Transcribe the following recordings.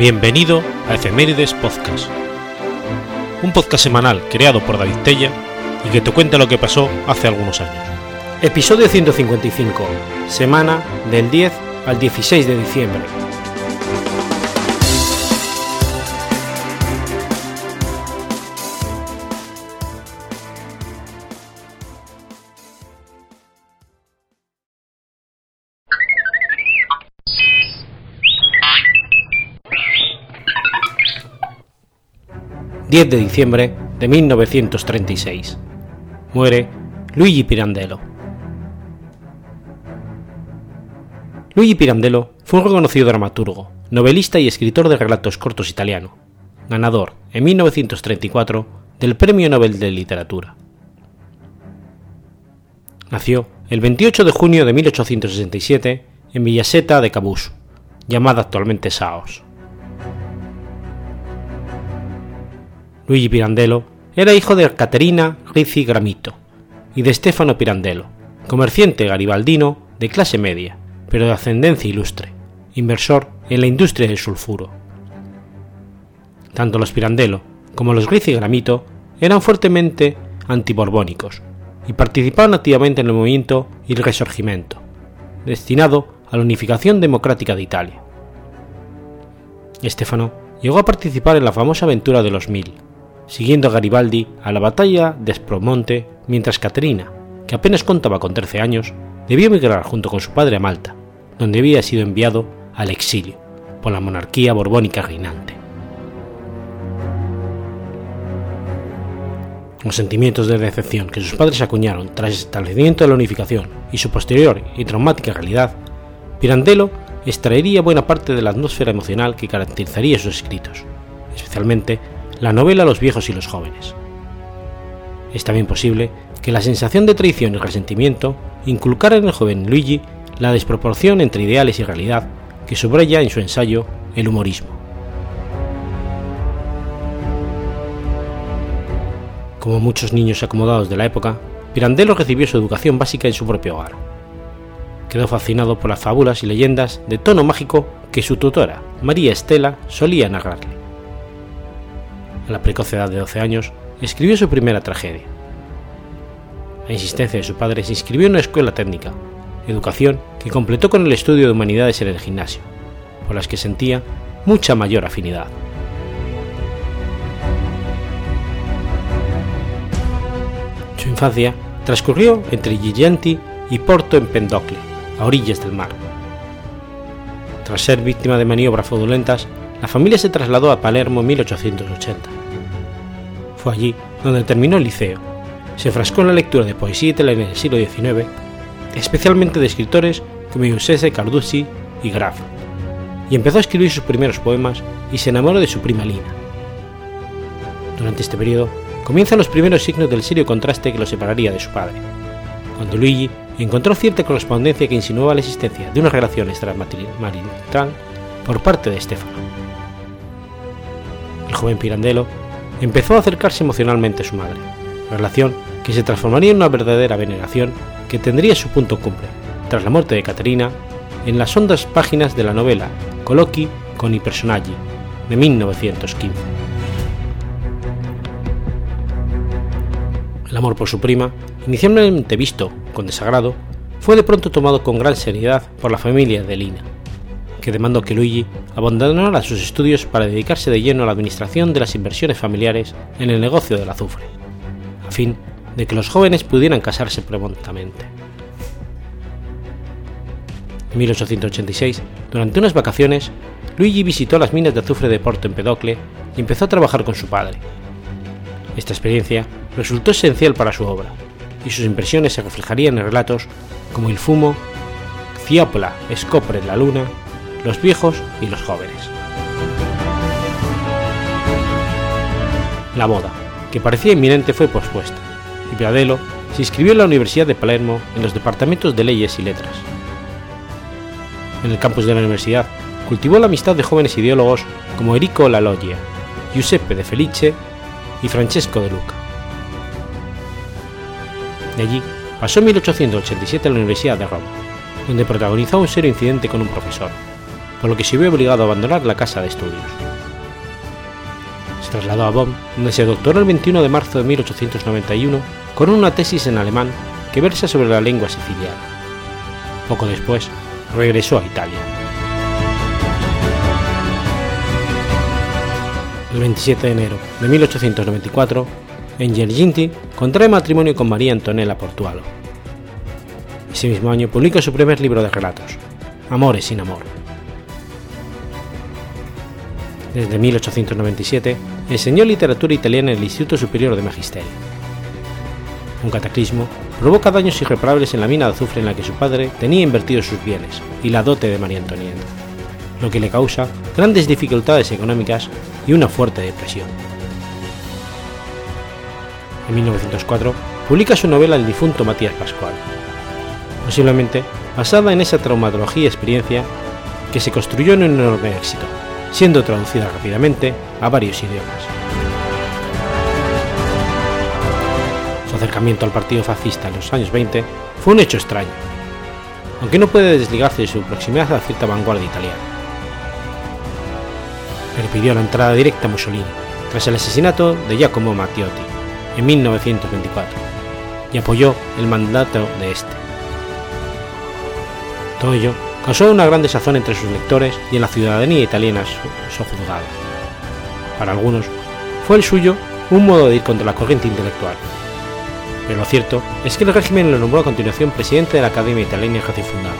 Bienvenido a Efemérides Podcast, un podcast semanal creado por David Tella y que te cuenta lo que pasó hace algunos años. Episodio 155, semana del 10 al 16 de diciembre. 10 de diciembre de 1936. Muere Luigi Pirandello. Luigi Pirandello fue un reconocido dramaturgo, novelista y escritor de relatos cortos italiano, ganador en 1934 del Premio Nobel de Literatura. Nació el 28 de junio de 1867 en Villaseta de Cabus, llamada actualmente Saos. Luigi Pirandello era hijo de Caterina Rizzi Gramito y de Stefano Pirandello, comerciante garibaldino de clase media, pero de ascendencia ilustre, inversor en la industria del sulfuro. Tanto los Pirandello como los Rizzi Gramito eran fuertemente antiborbónicos y participaban activamente en el movimiento y el Resurgimiento, destinado a la unificación democrática de Italia. Stefano llegó a participar en la famosa aventura de los Mil, siguiendo a Garibaldi a la batalla de Espromonte, mientras Caterina, que apenas contaba con 13 años, debió emigrar junto con su padre a Malta, donde había sido enviado al exilio por la monarquía borbónica reinante. Los sentimientos de decepción que sus padres acuñaron tras el establecimiento de la unificación y su posterior y traumática realidad, Pirandello extraería buena parte de la atmósfera emocional que caracterizaría sus escritos, especialmente la novela Los viejos y los jóvenes. Es también posible que la sensación de traición y resentimiento inculcara en el joven Luigi la desproporción entre ideales y realidad que subraya en su ensayo El humorismo. Como muchos niños acomodados de la época, Pirandello recibió su educación básica en su propio hogar. Quedó fascinado por las fábulas y leyendas de tono mágico que su tutora, María Estela, solía narrarle a la precoz edad de 12 años, escribió su primera tragedia. A insistencia de su padre se inscribió en una escuela técnica, educación que completó con el estudio de humanidades en el gimnasio, por las que sentía mucha mayor afinidad. Su infancia transcurrió entre Girgenti y Porto en Pendocle, a orillas del mar. Tras ser víctima de maniobras fraudulentas, la familia se trasladó a Palermo en 1880 fue allí donde terminó el liceo. Se frascó en la lectura de poesía italiana del siglo XIX, especialmente de escritores como Giuseppe Carducci y Graf, y empezó a escribir sus primeros poemas y se enamoró de su prima Lina. Durante este periodo comienzan los primeros signos del serio contraste que lo separaría de su padre, cuando Luigi encontró cierta correspondencia que insinuaba la existencia de una relación extramarital por parte de Stefano. El joven Pirandello empezó a acercarse emocionalmente a su madre, relación que se transformaría en una verdadera veneración que tendría su punto cumple, tras la muerte de Caterina, en las hondas páginas de la novela Colloqui con i personaggi, de 1915. El amor por su prima, inicialmente visto con desagrado, fue de pronto tomado con gran seriedad por la familia de Lina, que demandó que Luigi abandonara sus estudios para dedicarse de lleno a la administración de las inversiones familiares en el negocio del azufre, a fin de que los jóvenes pudieran casarse prontamente. En 1886, durante unas vacaciones, Luigi visitó las minas de azufre de Porto Empedocle y empezó a trabajar con su padre. Esta experiencia resultó esencial para su obra, y sus impresiones se reflejarían en relatos como El fumo, Ciopla, Scopre la luna los viejos y los jóvenes. La boda, que parecía inminente, fue pospuesta, y Pirandello se inscribió en la Universidad de Palermo en los departamentos de Leyes y Letras. En el campus de la universidad cultivó la amistad de jóvenes ideólogos como Enrico Loggia, Giuseppe de Felice y Francesco de Luca. De allí pasó en 1887 a la Universidad de Roma, donde protagonizó un serio incidente con un profesor, por lo que se vio obligado a abandonar la casa de estudios. Se trasladó a Bonn, donde se doctoró el 21 de marzo de 1891 con una tesis en alemán que versa sobre la lengua siciliana. Poco después, regresó a Italia. El 27 de enero de 1894, Engelginti contrae matrimonio con María Antonella Portualo. Ese mismo año publica su primer libro de relatos, Amores sin amor. Desde 1897 enseñó literatura italiana en el Instituto Superior de Magisterio. Un cataclismo provoca daños irreparables en la mina de azufre en la que su padre tenía invertidos sus bienes y la dote de María Antonieta, lo que le causa grandes dificultades económicas y una fuerte depresión. En 1904 publica su novela El difunto Matías Pascual, posiblemente basada en esa traumatología y experiencia que se construyó en un enorme éxito, siendo traducida rápidamente a varios idiomas. Su acercamiento al partido fascista en los años 20 fue un hecho extraño, aunque no puede desligarse de su proximidad a cierta vanguardia italiana. Le pidió la entrada directa a Mussolini tras el asesinato de Giacomo Matteotti en 1924 y apoyó el mandato de este. Todo ello causó una gran desazón entre sus lectores y en la ciudadanía italiana sojuzgada. Para algunos, fue el suyo un modo de ir contra la corriente intelectual. Pero lo cierto es que el régimen lo nombró a continuación presidente de la Academia Italiana recién fundada,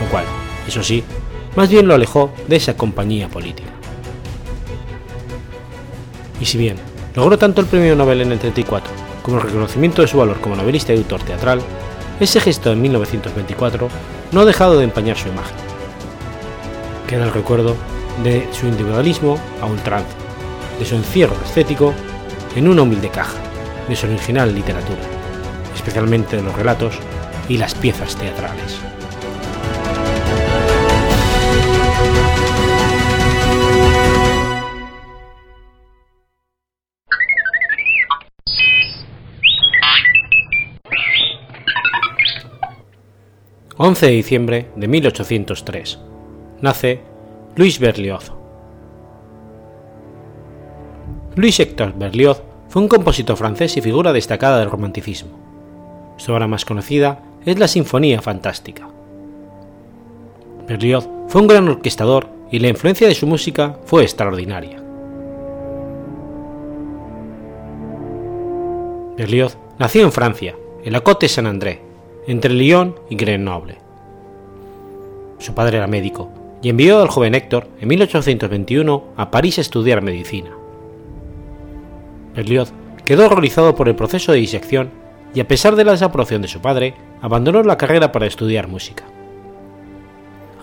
lo cual, eso sí, más bien lo alejó de esa compañía política. Y si bien logró tanto el premio Nobel en el 34 como el reconocimiento de su valor como novelista y autor teatral, ese gesto en 1924 no ha dejado de empañar su imagen. Queda el recuerdo de su individualismo a ultranza, de su encierro estético en una humilde caja, de su original literatura, especialmente de los relatos y las piezas teatrales. 11 de diciembre de 1803. Nace Luis Berlioz. Luis Hector Berlioz fue un compositor francés y figura destacada del romanticismo. Su obra más conocida es la Sinfonía Fantástica. Berlioz fue un gran orquestador y la influencia de su música fue extraordinaria. Berlioz nació en Francia, en la Côte Saint-André, entre Lyon y Grenoble. Su padre era médico y envió al joven Héctor en 1821 a París a estudiar medicina. Berlioz quedó horrorizado por el proceso de disección y a pesar de la desaprobación de su padre, abandonó la carrera para estudiar música.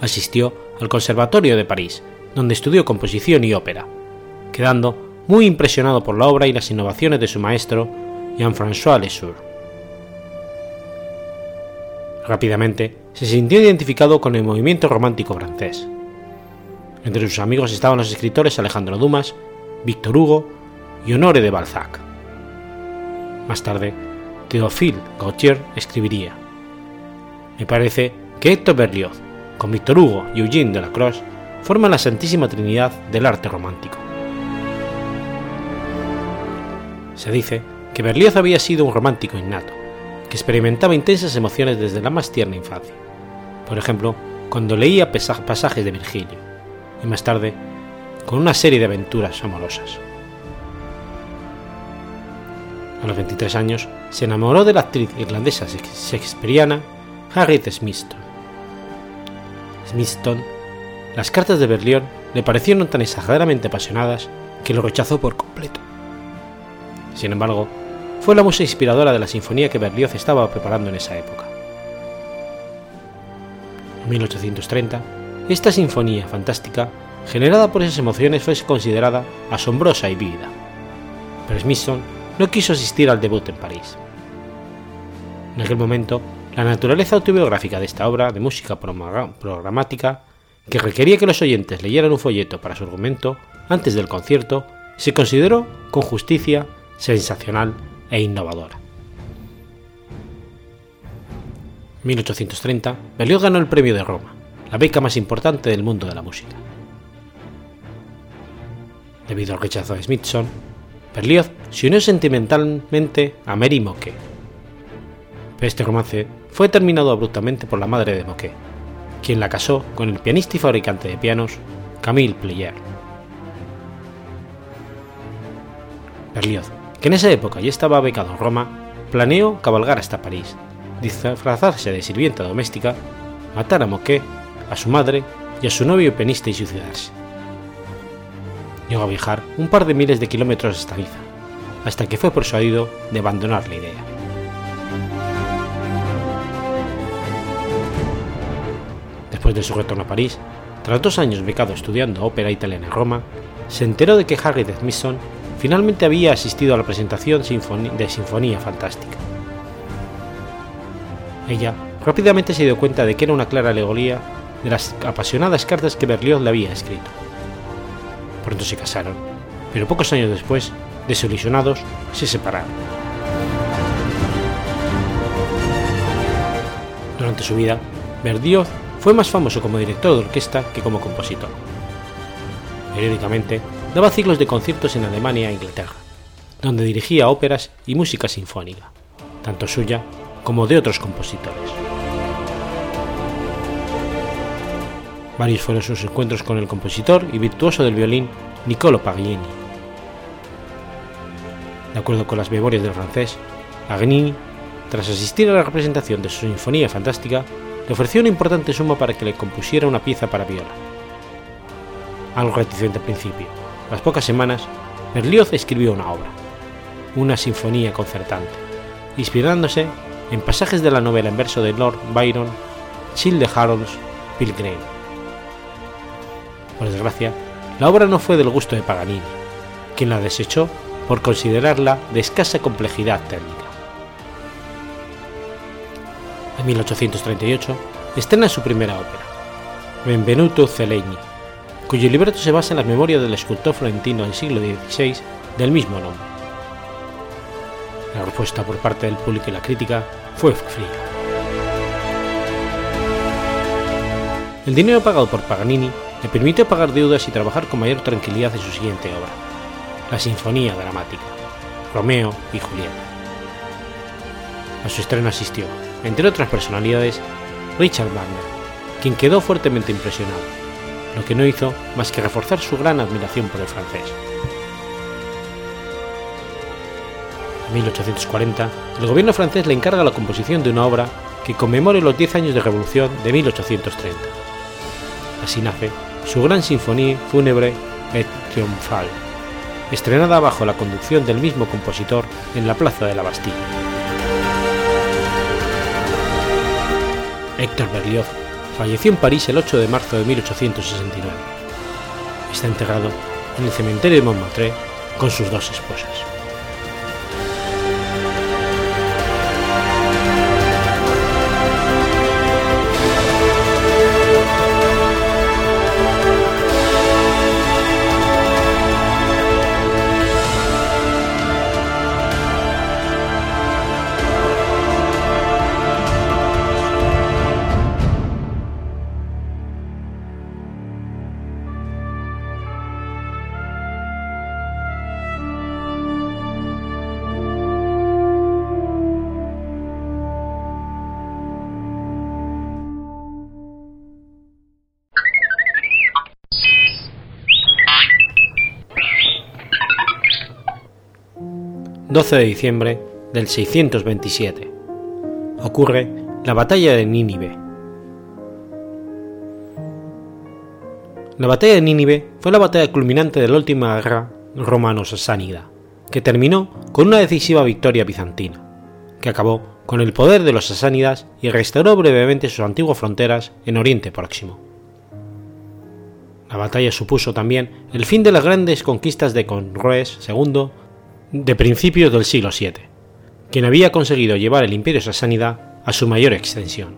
Asistió al Conservatorio de París, donde estudió composición y ópera, quedando muy impresionado por la obra y las innovaciones de su maestro, Jean-François Lesourd. Rápidamente se sintió identificado con el movimiento romántico francés. Entre sus amigos estaban los escritores Alejandro Dumas, Victor Hugo y Honore de Balzac. Más tarde, Théophile Gautier escribiría: Me parece que Héctor Berlioz, con Victor Hugo y Eugène Delacroix, forman la Santísima Trinidad del arte romántico. Se dice que Berlioz había sido un romántico innato experimentaba intensas emociones desde la más tierna infancia, por ejemplo, cuando leía pasajes de Virgilio, y más tarde, con una serie de aventuras amorosas. A los 23 años, se enamoró de la actriz irlandesa shakespeariana Harriet Smithson. Smithson, las cartas de Berlioz le parecieron tan exageradamente apasionadas que lo rechazó por completo. Sin embargo, fue la música inspiradora de la sinfonía que Berlioz estaba preparando en esa época. En 1830, esta sinfonía fantástica, generada por esas emociones, fue considerada asombrosa y vívida, pero Smithson no quiso asistir al debut en París. En aquel momento, la naturaleza autobiográfica de esta obra de música programática, que requería que los oyentes leyeran un folleto para su argumento antes del concierto, se consideró con justicia sensacional e innovadora. 1830, Berlioz ganó el premio de Roma, la beca más importante del mundo de la música. Debido al rechazo de Smithson, Berlioz se unió sentimentalmente a Mary Moque. Pero este romance fue terminado abruptamente por la madre de Moque, quien la casó con el pianista y fabricante de pianos Camille Player. Berlioz, que en esa época ya estaba becado en Roma, planeó cabalgar hasta París, disfrazarse de sirvienta doméstica, matar a Moquet, a su madre y a su novio pianista y suicidarse. Llegó a viajar un par de miles de kilómetros hasta Niza, hasta que fue persuadido de abandonar la idea. Después de su retorno a París, tras dos años becado estudiando ópera italiana en Roma, se enteró de que Harry Smithson finalmente había asistido a la presentación de Sinfonía Fantástica. Ella rápidamente se dio cuenta de que era una clara alegoría de las apasionadas cartas que Berlioz le había escrito. Pronto se casaron, pero pocos años después, desilusionados, se separaron. Durante su vida, Berlioz fue más famoso como director de orquesta que como compositor. Periódicamente, daba ciclos de conciertos en Alemania e Inglaterra, donde dirigía óperas y música sinfónica, tanto suya como de otros compositores. Varios fueron sus encuentros con el compositor y virtuoso del violín Niccolo Paganini. De acuerdo con las memorias del francés, Paganini, tras asistir a la representación de su Sinfonía Fantástica, le ofreció una importante suma para que le compusiera una pieza para viola. Algo reticente al principio, las pocas semanas, Berlioz escribió una obra, una sinfonía concertante, inspirándose en pasajes de la novela en verso de Lord Byron, Chill de Harold's Pilgrim. Por desgracia, la obra no fue del gusto de Paganini, quien la desechó por considerarla de escasa complejidad técnica. En 1838 estrena su primera ópera, Benvenuto Cellini, cuyo libreto se basa en las memorias del escultor florentino del siglo XVI del mismo nombre. La respuesta por parte del público y la crítica fue fría. El dinero pagado por Paganini le permitió pagar deudas y trabajar con mayor tranquilidad en su siguiente obra, la Sinfonía Dramática, Romeo y Julieta. A su estreno asistió, entre otras personalidades, Richard Wagner, quien quedó fuertemente impresionado, lo que no hizo más que reforzar su gran admiración por el francés. 1840, el gobierno francés le encarga la composición de una obra que conmemore los 10 años de revolución de 1830. Así nace su gran sinfonía fúnebre et triomphale, estrenada bajo la conducción del mismo compositor en la plaza de la Bastilla. Héctor Berlioz falleció en París el 8 de marzo de 1869. Está enterrado en el cementerio de Montmartre con sus dos esposas. 12 de diciembre del 627. Ocurre la batalla de Nínive. La batalla de Nínive fue la batalla culminante de la última guerra romano-sasánida, que terminó con una decisiva victoria bizantina, que acabó con el poder de los sasánidas y restauró brevemente sus antiguas fronteras en Oriente Próximo. La batalla supuso también el fin de las grandes conquistas de Conroes II de principios del siglo VII, quien había conseguido llevar el imperio sasánida a su mayor extensión.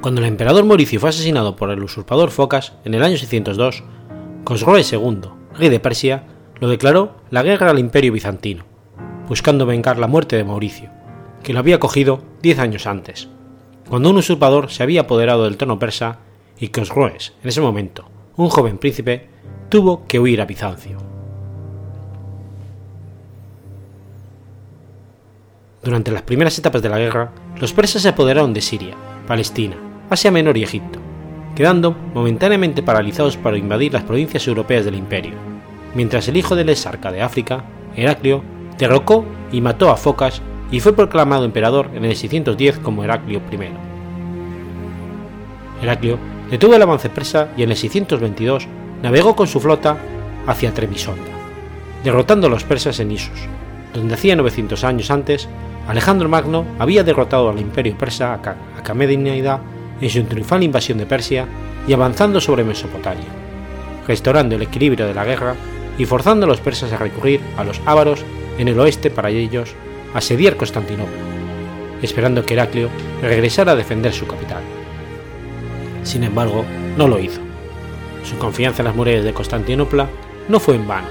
Cuando el emperador Mauricio fue asesinado por el usurpador Focas en el año 602, Cosroes II, rey de Persia, lo declaró la guerra al imperio bizantino, buscando vengar la muerte de Mauricio, que lo había cogido diez años antes, cuando un usurpador se había apoderado del trono persa y Cosroes, en ese momento, un joven príncipe, tuvo que huir a Bizancio. Durante las primeras etapas de la guerra, los persas se apoderaron de Siria, Palestina, Asia Menor y Egipto, quedando momentáneamente paralizados para invadir las provincias europeas del imperio, mientras el hijo del exarca de África, Heraclio, derrocó y mató a Focas y fue proclamado emperador en el 610 como Heraclio I. Heraclio detuvo el avance persa y en el 622 navegó con su flota hacia Trebisonda, derrotando a los persas en Isus, donde hacía 900 años antes Alejandro Magno había derrotado al imperio persa a Akamedinida en su triunfal invasión de Persia y avanzando sobre Mesopotamia, restaurando el equilibrio de la guerra y forzando a los persas a recurrir a los ávaros en el oeste para ellos asediar Constantinopla, esperando que Heraclio regresara a defender su capital. Sin embargo, no lo hizo. Su confianza en las murallas de Constantinopla no fue en vano,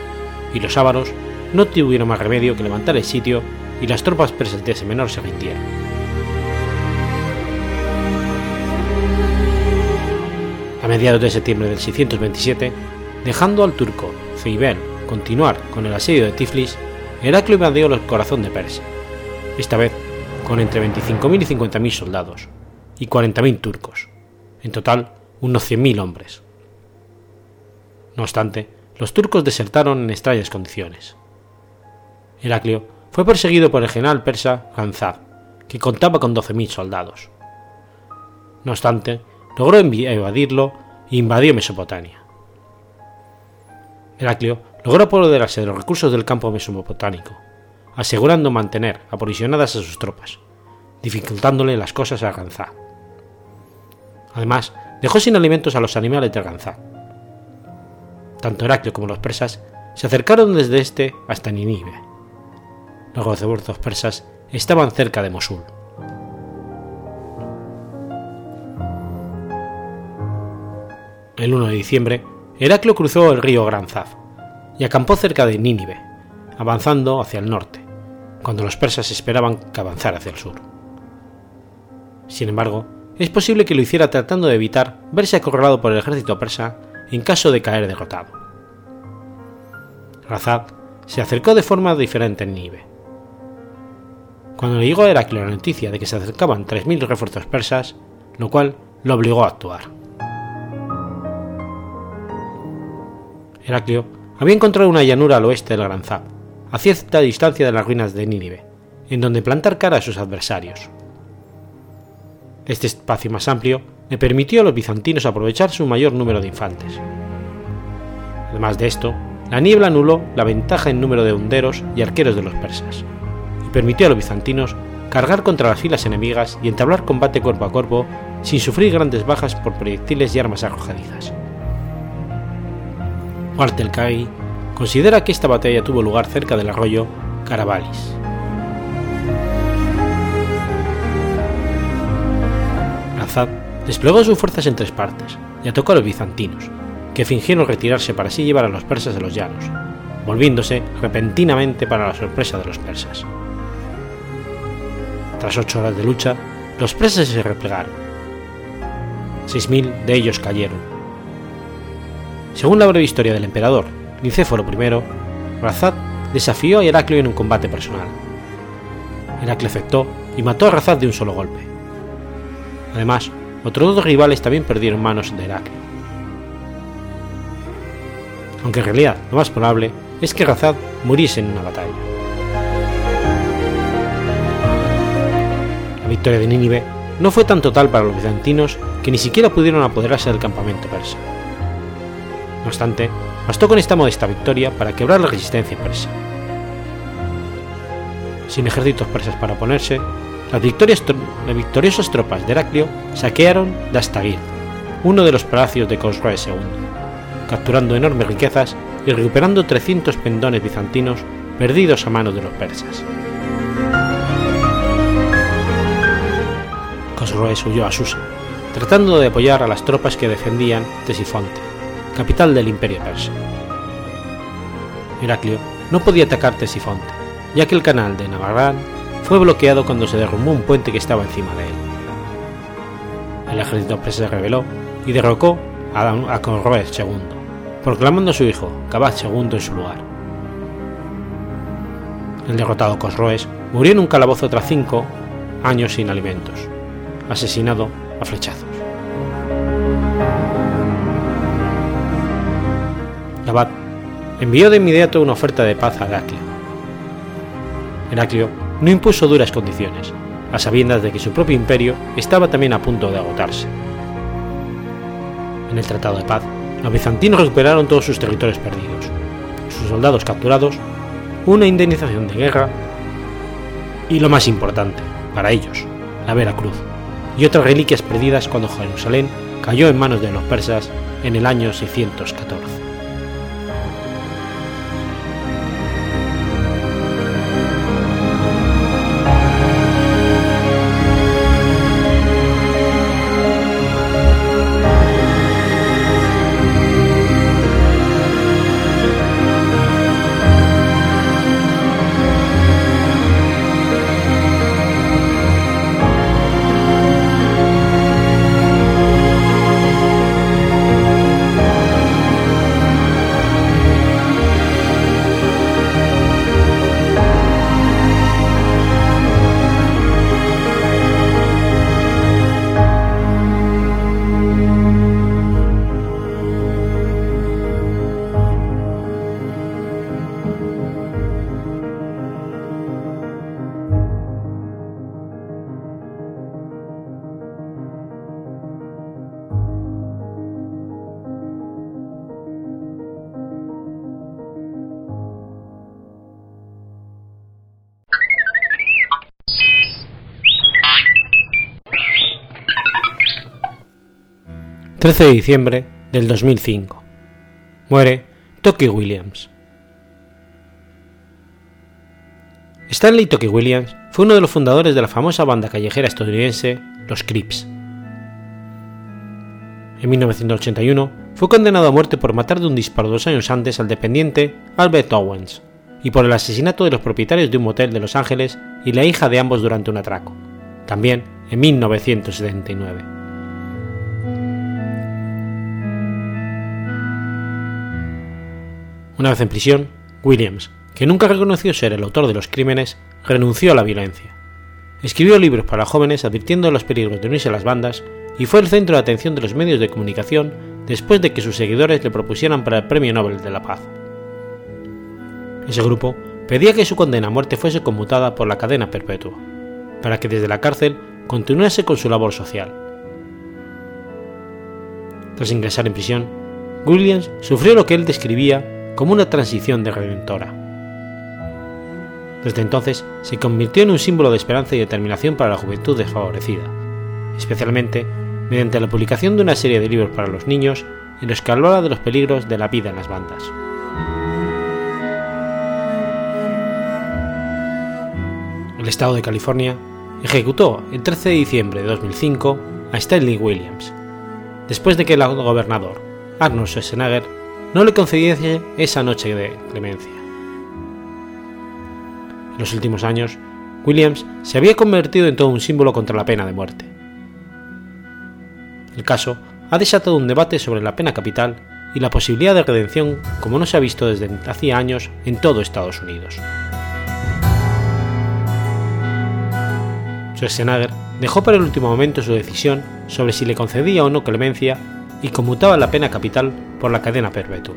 y los ávaros no tuvieron más remedio que levantar el sitio y las tropas persas de menor se rindieron. A mediados de septiembre del 627, dejando al turco Ceibel continuar con el asedio de Tiflis, Heraclio invadió el corazón de Persia, esta vez con entre 25.000 y 50.000 soldados, y 40.000 turcos, en total unos 100.000 hombres. No obstante, los turcos desertaron en extrañas condiciones. Heraclio fue perseguido por el general persa Ganzad, que contaba con 12.000 soldados. No obstante, logró evadirlo e invadió Mesopotamia. Heraclio logró apoderarse de los recursos del campo mesopotámico, asegurando mantener aprovisionadas a sus tropas, dificultándole las cosas a Ganzá. Además, dejó sin alimentos a los animales de Ganzá. Tanto Heraclio como los persas se acercaron desde este hasta Ninive. Los refuerzos persas estaban cerca de Mosul. El 1 de diciembre, Heraclio cruzó el río Granzaf y acampó cerca de Nínive, avanzando hacia el norte, cuando los persas esperaban que avanzara hacia el sur. Sin embargo, es posible que lo hiciera tratando de evitar verse acorralado por el ejército persa en caso de caer derrotado. Razad se acercó de forma diferente en Nínive. Cuando le llegó a Heraclio la noticia de que se acercaban 3.000 refuerzos persas, lo cual lo obligó a actuar. Heraclio había encontrado una llanura al oeste del Gran Zab, a cierta distancia de las ruinas de Nínive, en donde plantar cara a sus adversarios. Este espacio más amplio le permitió a los bizantinos aprovechar su mayor número de infantes. Además de esto, la niebla anuló la ventaja en número de honderos y arqueros de los persas, y permitió a los bizantinos cargar contra las filas enemigas y entablar combate cuerpo a cuerpo sin sufrir grandes bajas por proyectiles y armas arrojadizas. Wartelkai considera que esta batalla tuvo lugar cerca del arroyo Carabalis. Azad desplegó sus fuerzas en tres partes y atacó a los bizantinos, que fingieron retirarse para así llevar a los persas de los llanos, volviéndose repentinamente para la sorpresa de los persas. Tras ocho horas de lucha, los persas se replegaron. Seis mil de ellos cayeron, según la breve historia del emperador Nicéforo I, Razad desafió a Heraclio en un combate personal. Heraclio afectó y mató a Razad de un solo golpe. Además, otros dos rivales también perdieron manos de Heraclio. Aunque en realidad lo más probable es que Razad muriese en una batalla. La victoria de Nínive no fue tan total para los bizantinos que ni siquiera pudieron apoderarse del campamento persa. No obstante, bastó con esta modesta victoria para quebrar la resistencia persa. Sin ejércitos persas para oponerse, las, victoriosas tropas de Heraclio saquearon Dastagir, uno de los palacios de Khosroes II, capturando enormes riquezas y recuperando 300 pendones bizantinos perdidos a manos de los persas. Khosroes huyó a Susa, tratando de apoyar a las tropas que defendían Tesifonte, capital del imperio persa. Heraclio no podía atacar Tesifonte, ya que el canal de Navarran fue bloqueado cuando se derrumbó un puente que estaba encima de él. El ejército se rebeló y derrocó a, a Corroes II, proclamando a su hijo, Cabaz II, en su lugar. El derrotado Cosroes murió en un calabozo tras cinco años sin alimentos, asesinado a flechazos. Abad envió de inmediato una oferta de paz a Heraclio. Heraclio no impuso duras condiciones, a sabiendas de que su propio imperio estaba también a punto de agotarse. En el Tratado de Paz, los bizantinos recuperaron todos sus territorios perdidos, sus soldados capturados, una indemnización de guerra y lo más importante, para ellos, la Vera Cruz, y otras reliquias perdidas cuando Jerusalén cayó en manos de los persas en el año 614. 13 de diciembre del 2005. Muere Toki Williams. Stanley Toki Williams fue uno de los fundadores de la famosa banda callejera estadounidense Los Crips. En 1981 fue condenado a muerte por matar de un disparo dos años antes al dependiente Albert Owens y por el asesinato de los propietarios de un motel de Los Ángeles y la hija de ambos durante un atraco, también en 1979. Una vez en prisión, Williams, que nunca reconoció ser el autor de los crímenes, renunció a la violencia. Escribió libros para jóvenes advirtiendo los peligros de unirse a las bandas y fue el centro de atención de los medios de comunicación después de que sus seguidores le propusieran para el Premio Nobel de la Paz. Ese grupo pedía que su condena a muerte fuese conmutada por la cadena perpetua, para que desde la cárcel continuase con su labor social. Tras ingresar en prisión, Williams sufrió lo que él describía como una transición de redentora. Desde entonces se convirtió en un símbolo de esperanza y determinación para la juventud desfavorecida, especialmente mediante la publicación de una serie de libros para los niños en los que hablaba de los peligros de la vida en las bandas. El estado de California ejecutó el 13 de diciembre de 2005 a Stanley Williams, después de que el gobernador Arnold Schwarzenegger no le concediese esa noche de clemencia. En los últimos años, Williams se había convertido en todo un símbolo contra la pena de muerte. El caso ha desatado un debate sobre la pena capital y la posibilidad de redención como no se ha visto desde hacía años en todo Estados Unidos. Schwarzenegger dejó para el último momento su decisión sobre si le concedía o no clemencia y conmutaba la pena capital por la cadena perpetua,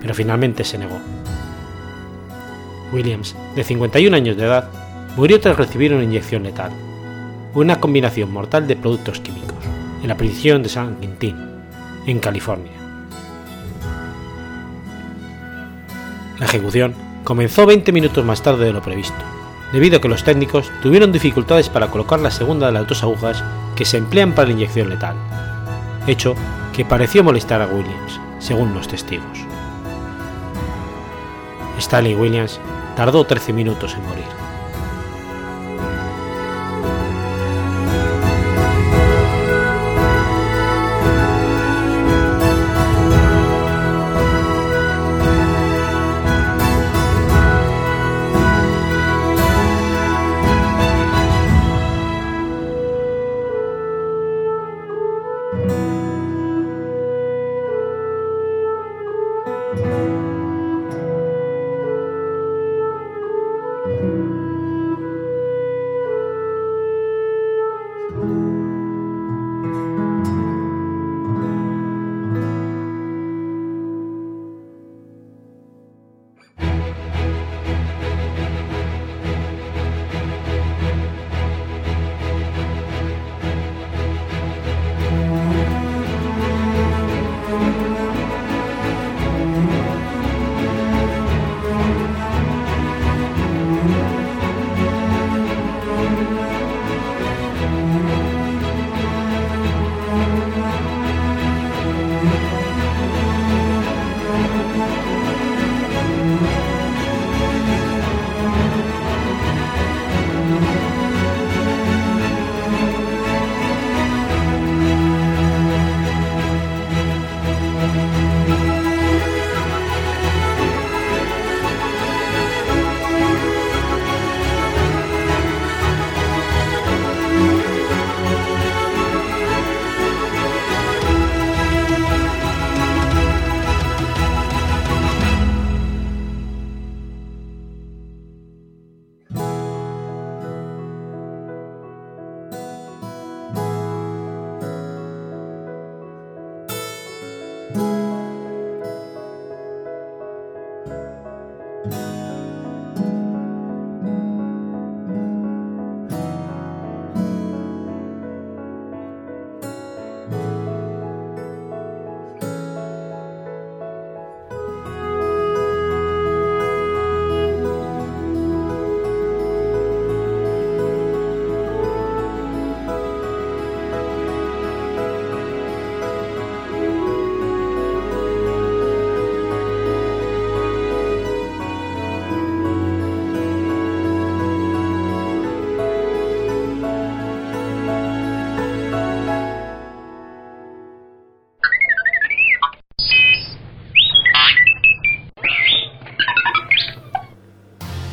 pero finalmente se negó. Williams, de 51 años de edad, murió tras recibir una inyección letal, una combinación mortal de productos químicos, en la prisión de San Quintín, en California. La ejecución comenzó 20 minutos más tarde de lo previsto, debido a que los técnicos tuvieron dificultades para colocar la segunda de las dos agujas que se emplean para la inyección letal, hecho que pareció molestar a Williams, según los testigos. Stanley Williams tardó 13 minutos en morir.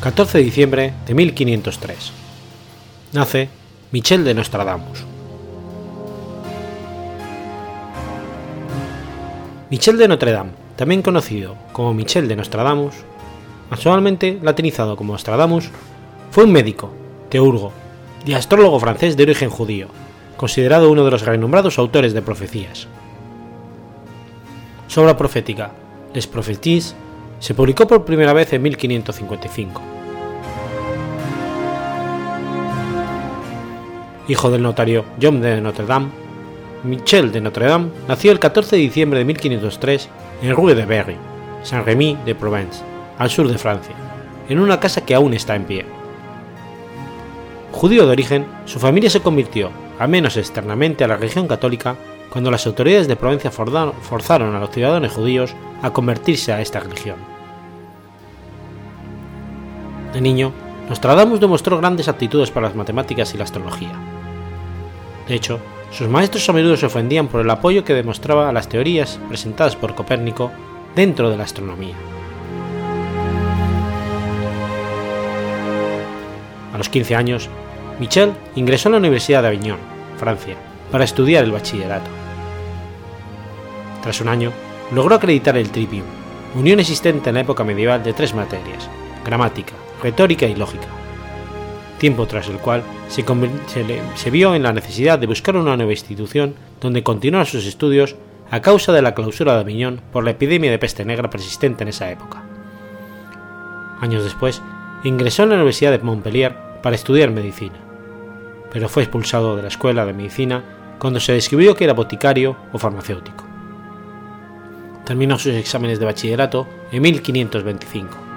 14 de diciembre de 1503. Nace Michel de Nostradamus. Michel de Notre Dame, también conocido como Michel de Nostradamus, actualmente latinizado como Nostradamus, fue un médico, teurgo y astrólogo francés de origen judío, considerado uno de los renombrados autores de profecías. Su obra profética, Les Prophéties, se publicó por primera vez en 1555. Hijo del notario John de Notre Dame, Michel de Notre Dame nació el 14 de diciembre de 1503 en Rue de Berry, Saint-Rémy de Provence, al sur de Francia, en una casa que aún está en pie. Judío de origen, su familia se convirtió, a menos externamente, a la religión católica cuando las autoridades de Provencia forzaron a los ciudadanos judíos a convertirse a esta religión. De niño, Nostradamus demostró grandes aptitudes para las matemáticas y la astrología. De hecho, sus maestros a menudo se ofendían por el apoyo que demostraba a las teorías presentadas por Copérnico dentro de la astronomía. A los 15 años, Michel ingresó a la Universidad de Avignon, Francia, para estudiar el bachillerato. Tras un año, logró acreditar el trivium, unión existente en la época medieval de tres materias, gramática, retórica y lógica, tiempo tras el cual se, vio en la necesidad de buscar una nueva institución donde continuar sus estudios a causa de la clausura de Aviñón por la epidemia de peste negra persistente en esa época. Años después, ingresó en la Universidad de Montpellier para estudiar medicina, pero fue expulsado de la escuela de medicina cuando se descubrió que era boticario o farmacéutico. Terminó sus exámenes de bachillerato en 1525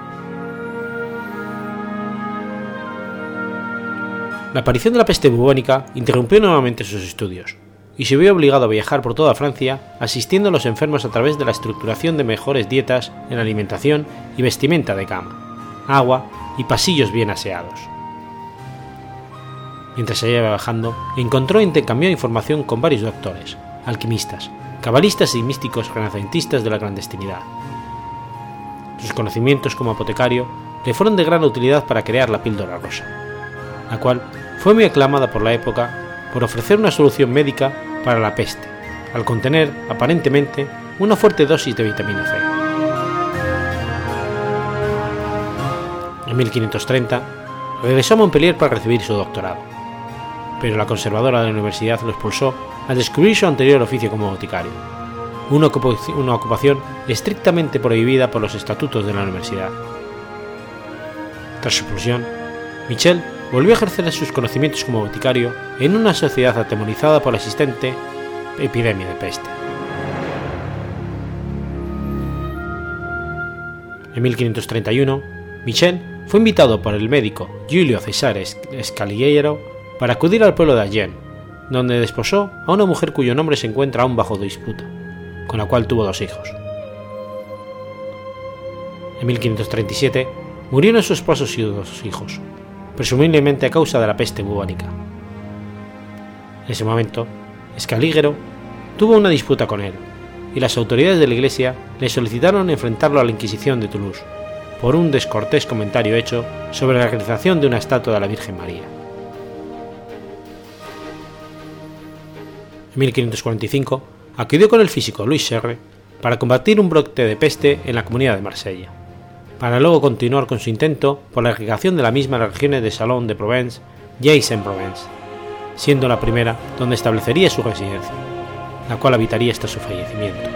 La aparición de la peste bubónica interrumpió nuevamente sus estudios, y se vio obligado a viajar por toda Francia asistiendo a los enfermos a través de la estructuración de mejores dietas en alimentación y vestimenta de cama, agua y pasillos bien aseados. Mientras se iba viajando, encontró e intercambió información con varios doctores, alquimistas, cabalistas y místicos renacentistas de la clandestinidad. Sus conocimientos como apotecario le fueron de gran utilidad para crear la píldora rosa, la cual fue muy aclamada por la época por ofrecer una solución médica para la peste, al contener, aparentemente, una fuerte dosis de vitamina C. En 1530, regresó a Montpellier para recibir su doctorado, pero la conservadora de la universidad lo expulsó al descubrir su anterior oficio como boticario, una ocupación estrictamente prohibida por los estatutos de la universidad. Tras su expulsión, Michel volvió a ejercer sus conocimientos como boticario en una sociedad atemorizada por la existente epidemia de peste. En 1531, Michel fue invitado por el médico Giulio Cesare Scaliero para acudir al pueblo de Allen, donde desposó a una mujer cuyo nombre se encuentra aún bajo disputa, con la cual tuvo dos hijos. En 1537 murieron sus esposos y dos hijos, presumiblemente a causa de la peste bubónica. En ese momento, Escalígero tuvo una disputa con él, y las autoridades de la iglesia le solicitaron enfrentarlo a la Inquisición de Toulouse por un descortés comentario hecho sobre la realización de una estatua de la Virgen María. 1545 acudió con el físico Luis Serre para combatir un brote de peste en la comunidad de Marsella para luego continuar con su intento por la irrigación de la misma en las regiones de Salon de Provence y Aix-en-Provence, siendo la primera donde establecería su residencia, la cual habitaría hasta su fallecimiento.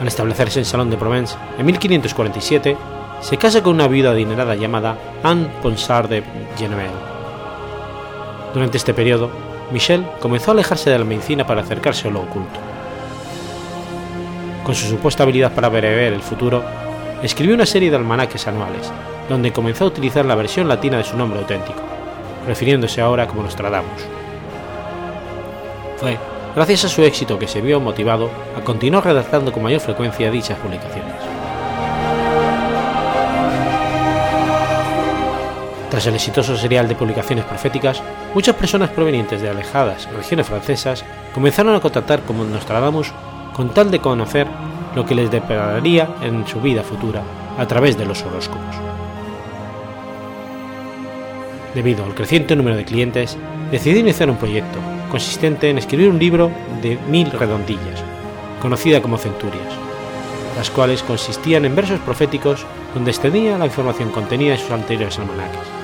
Al establecerse en Salon de Provence, en 1547, se casa con una viuda adinerada llamada Anne Ponsard de Genevel. Durante este periodo, Michel comenzó a alejarse de la medicina para acercarse a lo oculto con su supuesta habilidad para prever el futuro, escribió una serie de almanaques anuales, donde comenzó a utilizar la versión latina de su nombre auténtico, refiriéndose ahora como Nostradamus. Fue gracias a su éxito que se vio motivado a continuar redactando con mayor frecuencia dichas publicaciones. Tras el exitoso serial de publicaciones proféticas, muchas personas provenientes de alejadas regiones francesas comenzaron a contactar con Nostradamus con tal de conocer lo que les depararía en su vida futura a través de los horóscopos. Debido al creciente número de clientes, decidió iniciar un proyecto consistente en escribir un libro de mil redondillas, conocida como Centurias, las cuales consistían en versos proféticos donde extendía la información contenida en sus anteriores almanaques.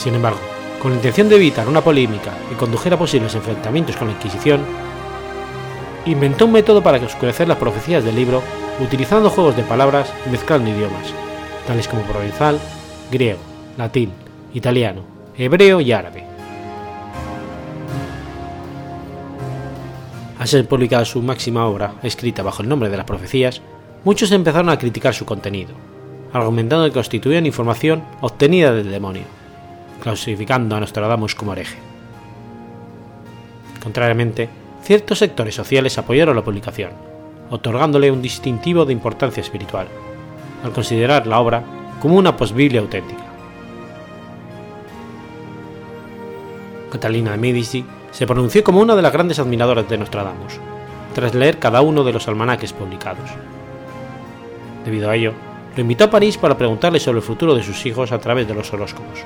Sin embargo, con la intención de evitar una polémica y condujera posibles enfrentamientos con la Inquisición, inventó un método para oscurecer las profecías del libro utilizando juegos de palabras y mezclando idiomas, tales como provenzal, griego, latín, italiano, hebreo y árabe. Al ser publicada su máxima obra, escrita bajo el nombre de las profecías, muchos empezaron a criticar su contenido, argumentando que constituían información obtenida del demonio, clasificando a Nostradamus como hereje. Contrariamente, ciertos sectores sociales apoyaron la publicación, otorgándole un distintivo de importancia espiritual, al considerar la obra como una posbiblia auténtica. Catalina de Medici se pronunció como una de las grandes admiradoras de Nostradamus, tras leer cada uno de los almanaques publicados. Debido a ello, lo invitó a París para preguntarle sobre el futuro de sus hijos a través de los horóscopos.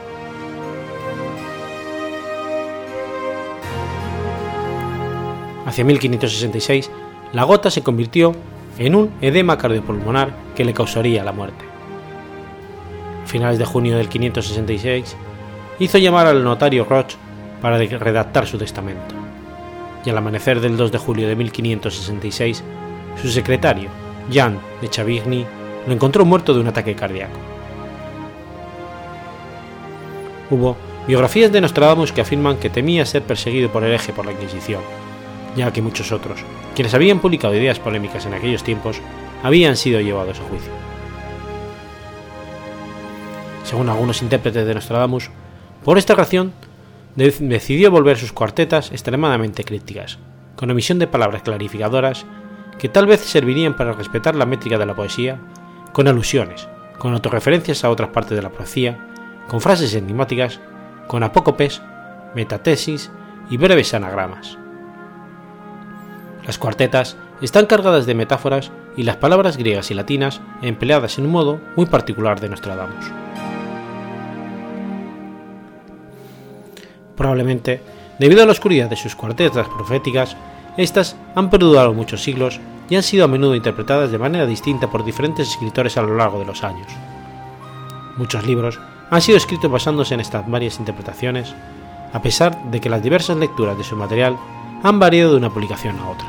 Hacia 1566, la gota se convirtió en un edema cardiopulmonar que le causaría la muerte. A finales de junio del 566, hizo llamar al notario Roch para redactar su testamento, y al amanecer del 2 de julio de 1566, su secretario, Jean de Chavigny, lo encontró muerto de un ataque cardíaco. Hubo biografías de Nostradamus que afirman que temía ser perseguido por hereje por la Inquisición, ya que muchos otros, quienes habían publicado ideas polémicas en aquellos tiempos, habían sido llevados a juicio. Según algunos intérpretes de Nostradamus, por esta razón decidió volver sus cuartetas extremadamente críticas, con omisión de palabras clarificadoras que tal vez servirían para respetar la métrica de la poesía, con alusiones, con autorreferencias a otras partes de la poesía, con frases enigmáticas, con apócopes, metatesis y breves anagramas. Las cuartetas están cargadas de metáforas y las palabras griegas y latinas empleadas en un modo muy particular de Nostradamus. Probablemente, debido a la oscuridad de sus cuartetas proféticas, estas han perdurado muchos siglos y han sido a menudo interpretadas de manera distinta por diferentes escritores a lo largo de los años. Muchos libros han sido escritos basándose en estas varias interpretaciones, a pesar de que las diversas lecturas de su material han variado de una publicación a otra.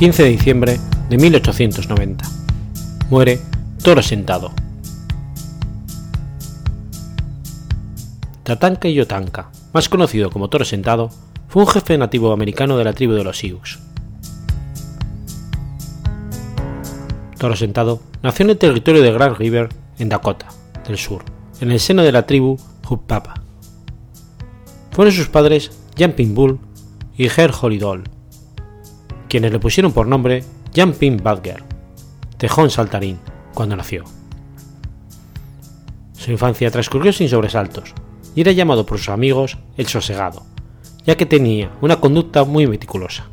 ...15 de diciembre de 1890. Muere Toro Sentado. Tatanka Yotanka, más conocido como Toro Sentado, fue un jefe nativo americano de la tribu de los Sioux. Toro Sentado nació en el territorio de Grand River, en Dakota del Sur, en el seno de la tribu Huppapa. Fueron sus padres Jumping Bull y Her Holidol, quienes le pusieron por nombre Jumping Badger, tejón saltarín, cuando nació. Su infancia transcurrió sin sobresaltos y era llamado por sus amigos el sosegado, ya que tenía una conducta muy meticulosa.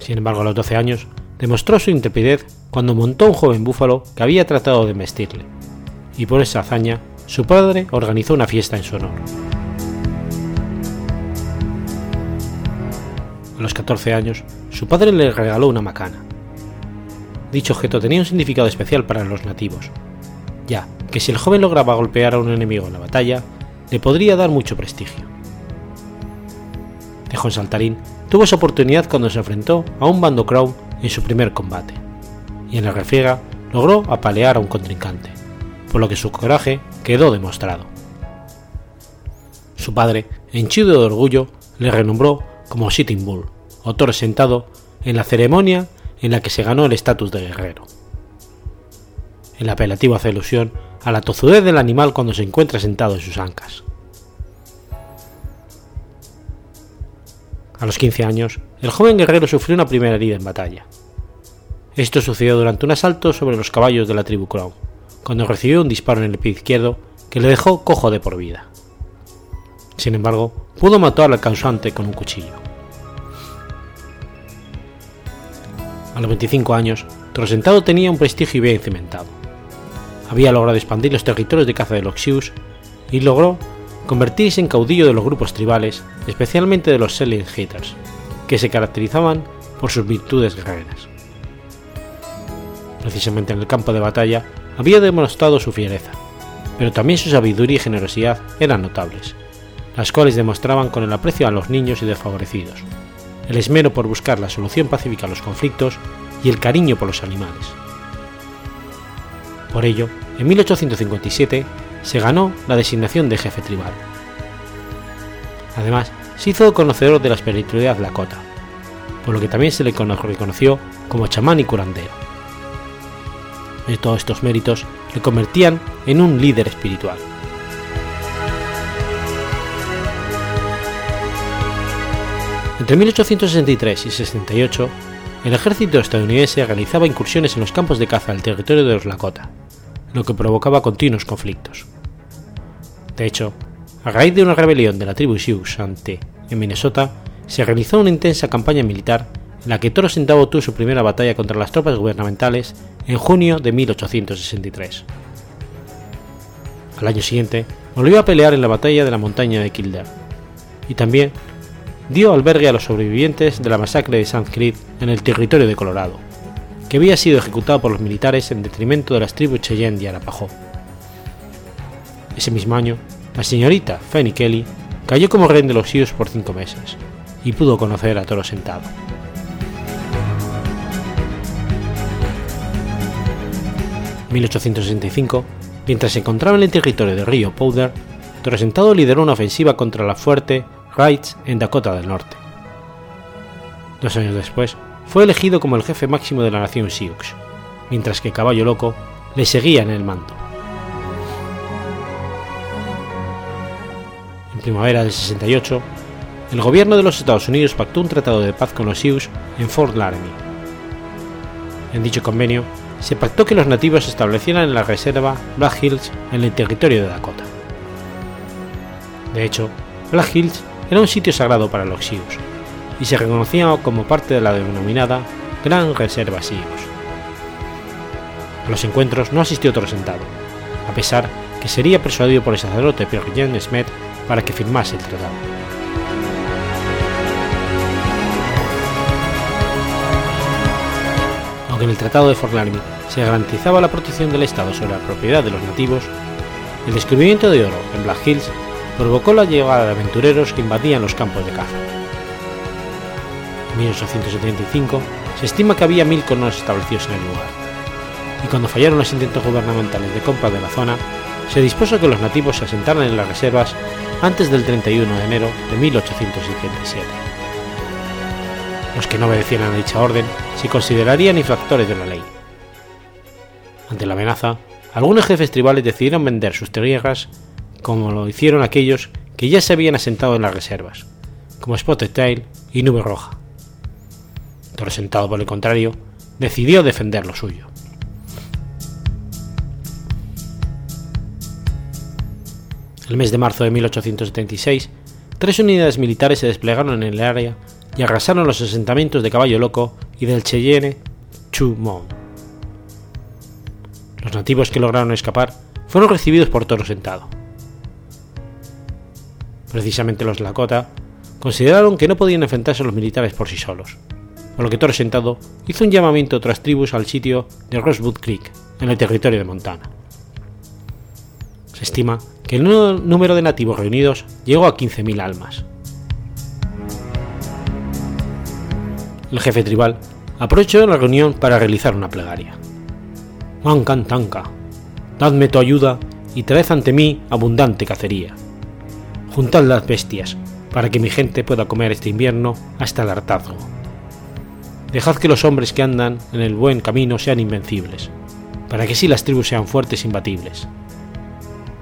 Sin embargo, a los 12 años demostró su intrepidez cuando montó un joven búfalo que había tratado de embestirle, y por esa hazaña su padre organizó una fiesta en su honor. A los 14 años, su padre le regaló una macana. Dicho objeto tenía un significado especial para los nativos, ya que si el joven lograba golpear a un enemigo en la batalla, le podría dar mucho prestigio. Tejón Saltarín tuvo esa oportunidad cuando se enfrentó a un bando crow en su primer combate, y en la refriega logró apalear a un contrincante, por lo que su coraje quedó demostrado. Su padre, henchido de orgullo, le renombró como Sitting Bull, o toro sentado, en la ceremonia en la que se ganó el estatus de guerrero. El apelativo hace alusión a la tozudez del animal cuando se encuentra sentado en sus ancas. A los 15 años, el joven guerrero sufrió una primera herida en batalla. Esto sucedió durante un asalto sobre los caballos de la tribu Crow, cuando recibió un disparo en el pie izquierdo que le dejó cojo de por vida. Sin embargo, pudo matar al causante con un cuchillo. A los 25 años, Trosentado tenía un prestigio bien cimentado. Había logrado expandir los territorios de caza de los Sioux y logró convertirse en caudillo de los grupos tribales, especialmente de los Selling Hitters, que se caracterizaban por sus virtudes guerreras. Precisamente en el campo de batalla había demostrado su fiereza, pero también su sabiduría y generosidad eran notables, las cuales demostraban con el aprecio a los niños y desfavorecidos, el esmero por buscar la solución pacífica a los conflictos y el cariño por los animales. Por ello, en 1857 se ganó la designación de jefe tribal. Además, se hizo conocedor de la espiritualidad Lakota, por lo que también se le reconoció como chamán y curandero. Y todos estos méritos le convertían en un líder espiritual. Entre 1863 y 68, el ejército estadounidense realizaba incursiones en los campos de caza del territorio de los Lakota, lo que provocaba continuos conflictos. De hecho, a raíz de una rebelión de la tribu Sioux ante en Minnesota, se realizó una intensa campaña militar en la que Toro Sentado tuvo su primera batalla contra las tropas gubernamentales en junio de 1863. Al año siguiente, volvió a pelear en la batalla de la montaña de Kildare, y también dio albergue a los sobrevivientes de la masacre de St. Creed en el territorio de Colorado, que había sido ejecutado por los militares en detrimento de las tribus Cheyenne y Arapaho. Ese mismo año, la señorita Fanny Kelly cayó como rey de los Sioux por cinco meses y pudo conocer a Toro Sentado. En 1865, mientras se encontraba en el territorio del río Powder, Toro Sentado lideró una ofensiva contra la fuerte Wrights en Dakota del Norte. Dos años después, fue elegido como el jefe máximo de la nación Sioux, mientras que Caballo Loco le seguía en el mando. En primavera del 68, el gobierno de los Estados Unidos pactó un tratado de paz con los Sioux en Fort Laramie. En dicho convenio, se pactó que los nativos establecieran en la reserva Black Hills en el territorio de Dakota. De hecho, Black Hills era un sitio sagrado para los Sioux, y se reconocía como parte de la denominada Gran Reserva Sioux. A los encuentros no asistió Torresentado, a pesar que sería persuadido por el sacerdote Pierre Jean Smet para que firmase el tratado. Aunque en el Tratado de Fort Laramie se garantizaba la protección del Estado sobre la propiedad de los nativos, el descubrimiento de oro en Black Hills provocó la llegada de aventureros que invadían los campos de caza. En 1875 se estima que había mil colonos establecidos en el lugar, y cuando fallaron los intentos gubernamentales de compra de la zona, se dispuso que los nativos se asentaran en las reservas antes del 31 de enero de 1877. Los que no obedecieran a dicha orden se considerarían infractores de la ley. Ante la amenaza, algunos jefes tribales decidieron vender sus tierras como lo hicieron aquellos que ya se habían asentado en las reservas, como Spotted Tail y Nube Roja. Torresentado, por el contrario, decidió defender lo suyo. El mes de marzo de 1876, tres unidades militares se desplegaron en el área y arrasaron los asentamientos de Caballo Loco y del Cheyenne Chumon. Los nativos que lograron escapar fueron recibidos por Toro Sentado. Precisamente los Lakota consideraron que no podían enfrentarse a los militares por sí solos, por lo que Toro Sentado hizo un llamamiento a otras tribus al sitio de Rosewood Creek, en el territorio de Montana. Se estima que el número de nativos reunidos llegó a 15.000 almas. El jefe tribal aprovechó la reunión para realizar una plegaria. Tanka, dadme tu ayuda y traed ante mí abundante cacería. Juntad las bestias, para que mi gente pueda comer este invierno hasta el hartazgo. Dejad que los hombres que andan en el buen camino sean invencibles, para que así las tribus sean fuertes e imbatibles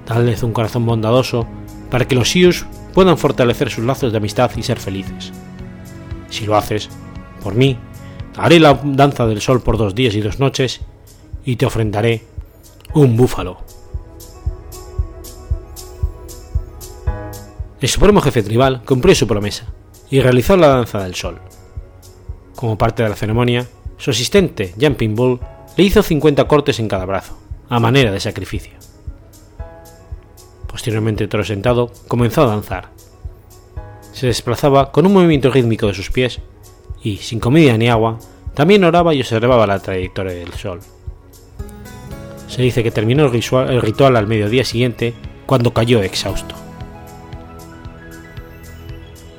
Dadles un corazón bondadoso para que los Sioux puedan fortalecer sus lazos de amistad y ser felices. Si lo haces, por mí, haré la danza del sol por dos días y dos noches y te ofrendaré un búfalo. El supremo jefe tribal cumplió su promesa y realizó la danza del sol. Como parte de la ceremonia, su asistente, Jumping Bull, le hizo 50 cortes en cada brazo, a manera de sacrificio. Posteriormente Toro sentado comenzó a danzar. Se desplazaba con un movimiento rítmico de sus pies y, sin comida ni agua, también oraba y observaba la trayectoria del sol. Se dice que terminó el ritual al mediodía siguiente cuando cayó exhausto.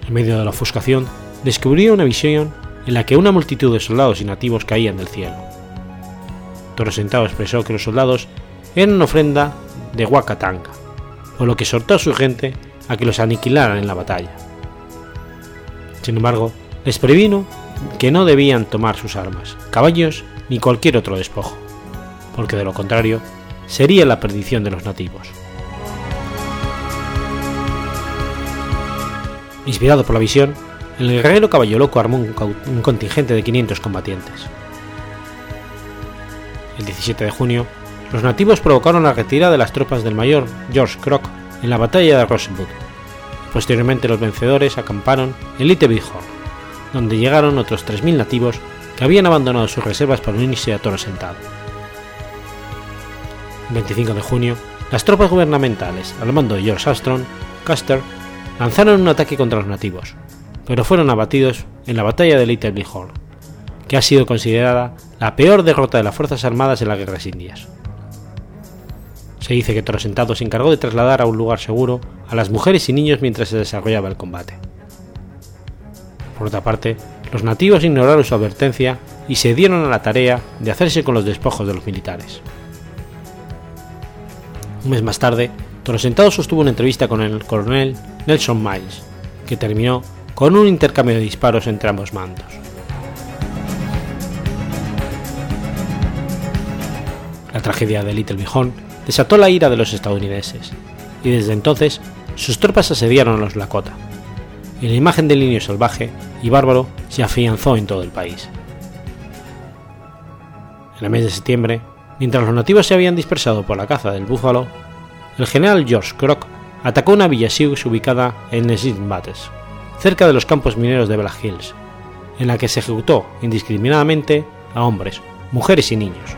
En medio de la ofuscación, descubrió una visión en la que una multitud de soldados y nativos caían del cielo. Toro Sentado expresó que los soldados eran una ofrenda de Huacatanga, por lo que exhortó a su gente a que los aniquilaran en la batalla. Sin embargo, les previno que no debían tomar sus armas, caballos ni cualquier otro despojo, porque de lo contrario sería la perdición de los nativos. Inspirado por la visión, el guerrero Caballo Loco armó un, contingente de 500 combatientes. El 17 de junio, los nativos provocaron la retirada de las tropas del mayor George Croc en la batalla de Rosewood. Posteriormente los vencedores acamparon en Little Bighorn, donde llegaron otros 3.000 nativos que habían abandonado sus reservas para unirse a Toro Sentado. El 25 de junio, las tropas gubernamentales, al mando de George Armstrong, Custer, lanzaron un ataque contra los nativos, pero fueron abatidos en la batalla de Little Bighorn, que ha sido considerada la peor derrota de las Fuerzas Armadas en las Guerras Indias. Se dice que Toro Sentado se encargó de trasladar a un lugar seguro a las mujeres y niños mientras se desarrollaba el combate. Por otra parte, los nativos ignoraron su advertencia y se dieron a la tarea de hacerse con los despojos de los militares. Un mes más tarde, Toro Sentado sostuvo una entrevista con el coronel Nelson Miles, que terminó con un intercambio de disparos entre ambos mandos. La tragedia de Little Bighorn desató la ira de los estadounidenses, y desde entonces sus tropas asediaron a los Lakota, y la imagen del niño salvaje y bárbaro se afianzó en todo el país. En el mes de septiembre, mientras los nativos se habían dispersado por la caza del búfalo, el general George Croc atacó una villa Sioux ubicada en Bates, cerca de los campos mineros de Black Hills, en la que se ejecutó indiscriminadamente a hombres, mujeres y niños.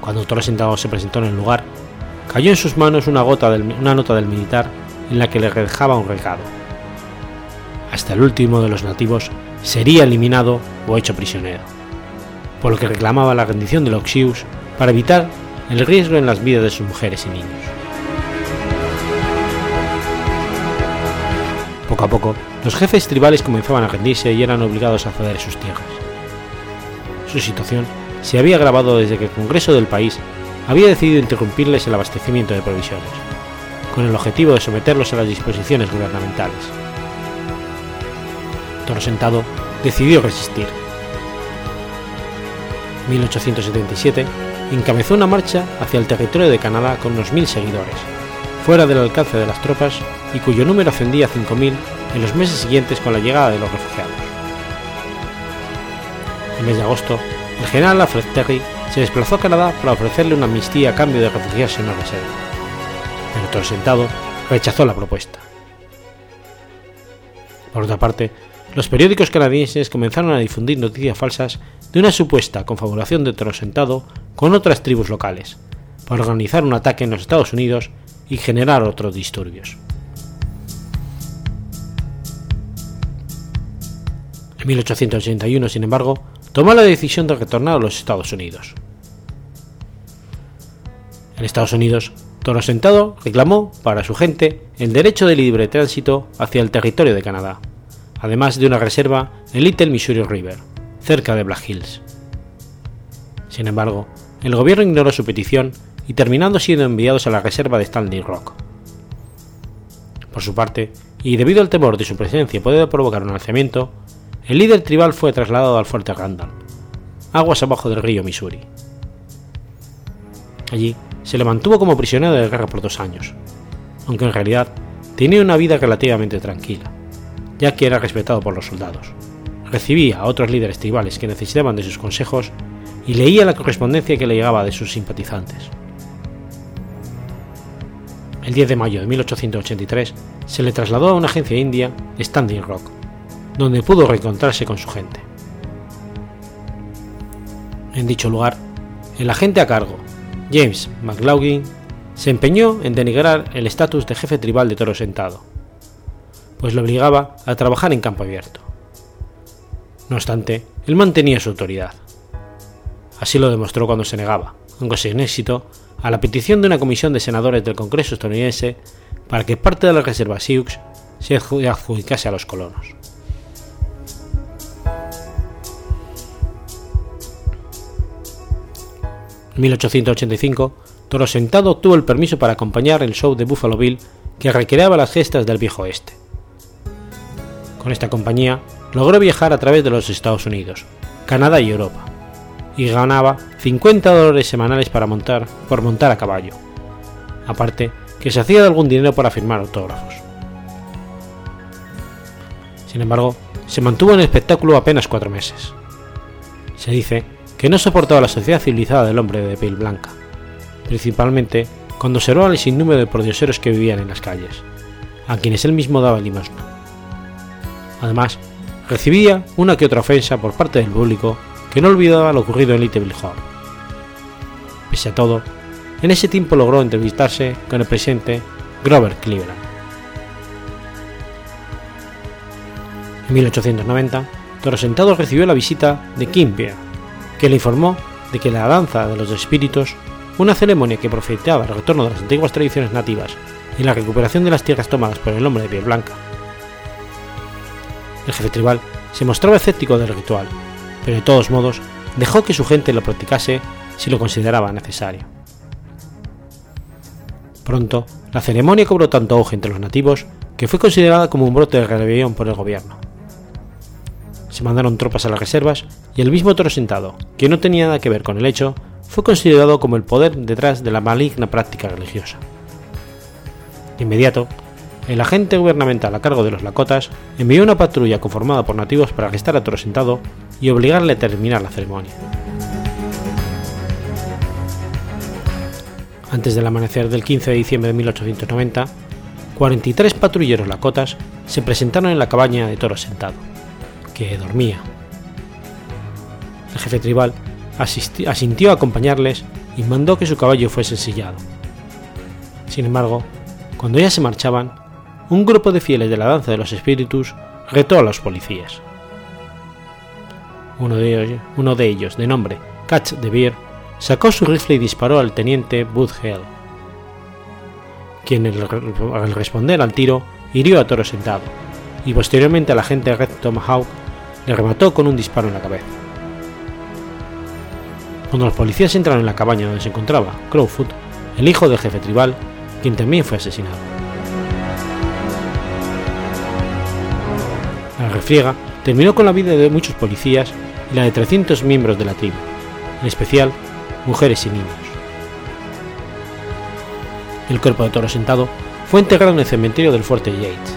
Cuando Sentado se presentó en el lugar, cayó en sus manos una, gota una nota del militar en la que le dejaba un recado. Hasta el último de los nativos sería eliminado o hecho prisionero, por lo que reclamaba la rendición de los Xius para evitar el riesgo en las vidas de sus mujeres y niños. Poco a poco, los jefes tribales comenzaban a rendirse y eran obligados a ceder sus tierras. Su situación se había agravado desde que el Congreso del país había decidido interrumpirles el abastecimiento de provisiones, con el objetivo de someterlos a las disposiciones gubernamentales. Toro Sentado decidió resistir. En 1877 encabezó una marcha hacia el territorio de Canadá con unos mil seguidores, fuera del alcance de las tropas y cuyo número ascendía a 5.000 en los meses siguientes con la llegada de los refugiados. En mes de agosto, el general Alfred Terry se desplazó a Canadá para ofrecerle una amnistía a cambio de refugiarse en una reserva, pero todo sentado rechazó la propuesta. Por otra parte, los periódicos canadienses comenzaron a difundir noticias falsas de una supuesta confabulación de Sentado con otras tribus locales, para organizar un ataque en los Estados Unidos y generar otros disturbios. En 1881, sin embargo, tomó la decisión de retornar a los Estados Unidos. En Estados Unidos, Toro Sentado reclamó para su gente el derecho de libre tránsito hacia el territorio de Canadá, además de una reserva en Little Missouri River, cerca de Black Hills. Sin embargo, el gobierno ignoró su petición y terminando siendo enviados a la reserva de Stanley Rock. Por su parte, y debido al temor de su presencia poder provocar un alzamiento, el líder tribal fue trasladado al fuerte Randall, aguas abajo del río Missouri. Allí se le mantuvo como prisionero de guerra por dos años, aunque en realidad tenía una vida relativamente tranquila, ya que era respetado por los soldados. Recibía a otros líderes tribales que necesitaban de sus consejos y leía la correspondencia que le llegaba de sus simpatizantes. El 10 de mayo de 1883 se le trasladó a una agencia india, Standing Rock, donde pudo reencontrarse con su gente. En dicho lugar, el agente a cargo, James McLaughlin, se empeñó en denigrar el estatus de jefe tribal de Toro Sentado, pues lo obligaba a trabajar en campo abierto. No obstante, él mantenía su autoridad. Así lo demostró cuando se negaba, aunque sin éxito, a la petición de una comisión de senadores del Congreso estadounidense para que parte de la reserva Sioux se adjudicase a los colonos. En 1885, Toro Sentado obtuvo el permiso para acompañar el show de Buffalo Bill que recreaba las gestas del viejo oeste. Con esta compañía logró viajar a través de los Estados Unidos, Canadá y Europa, y ganaba 50 dólares semanales para montar, por montar a caballo, aparte que se hacía de algún dinero para firmar autógrafos. Sin embargo, se mantuvo en espectáculo apenas cuatro meses. Se dice que no soportaba la sociedad civilizada del hombre de piel blanca, principalmente cuando observaba el sinnúmero de pordioseros que vivían en las calles, a quienes él mismo daba limosna. Además, recibía una que otra ofensa por parte del público que no olvidaba lo ocurrido en Little Hall. Pese a todo, en ese tiempo logró entrevistarse con el presidente Grover Cleveland. En 1890, Toro Sentado recibió la visita de Kim Pierre, que le informó de que la danza de los espíritus, una ceremonia que profetizaba el retorno de las antiguas tradiciones nativas y la recuperación de las tierras tomadas por el hombre de piel blanca. El jefe tribal se mostraba escéptico del ritual, pero de todos modos dejó que su gente lo practicase si lo consideraba necesario. Pronto, la ceremonia cobró tanto auge entre los nativos que fue considerada como un brote de rebelión por el gobierno se mandaron tropas a las reservas y el mismo Toro Sentado, que no tenía nada que ver con el hecho, fue considerado como el poder detrás de la maligna práctica religiosa. De inmediato, el agente gubernamental a cargo de los Lakotas envió una patrulla conformada por nativos para arrestar a Toro Sentado y obligarle a terminar la ceremonia. Antes del amanecer del 15 de diciembre de 1890, 43 patrulleros Lakotas se presentaron en la cabaña de Toro Sentado, que dormía. El jefe tribal asintió a acompañarles y mandó que su caballo fuese ensillado. Sin embargo, cuando ya se marchaban, un grupo de fieles de la danza de los espíritus retó a los policías. Uno de ellos, de, nombre Catch de Beer, sacó su rifle y disparó al teniente Bud Hell, quien al responder al tiro hirió a Toro sentado, y posteriormente al agente Red Tomahawk le remató con un disparo en la cabeza. Cuando los policías entraron en la cabaña donde se encontraba Crowfoot, el hijo del jefe tribal, quien también fue asesinado. La refriega terminó con la vida de muchos policías y la de 300 miembros de la tribu, en especial mujeres y niños. El cuerpo de Toro Sentado fue enterrado en el cementerio del Fuerte Yates,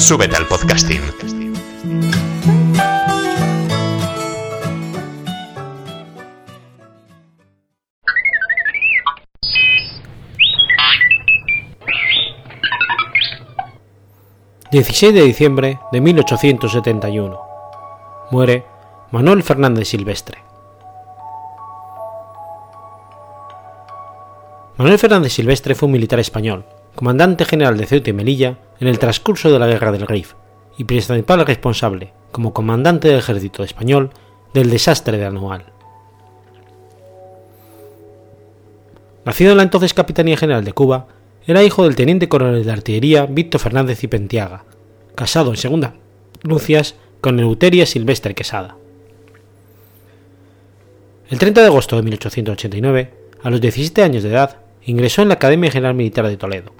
Súbete al podcasting. ...16 de diciembre de 1871... ...muere Manuel Fernández Silvestre. Manuel Fernández Silvestre fue un militar español, comandante general de Ceuta y Melilla en el transcurso de la Guerra del Rif y principal responsable, como comandante del ejército español, del desastre de Anual. Nacido en la entonces Capitanía General de Cuba, era hijo del teniente coronel de artillería Víctor Fernández y Pentiaga, casado en segunda nupcias con Euteria Silvestre Quesada. El 30 de agosto de 1889, a los 17 años de edad, ingresó en la Academia General Militar de Toledo,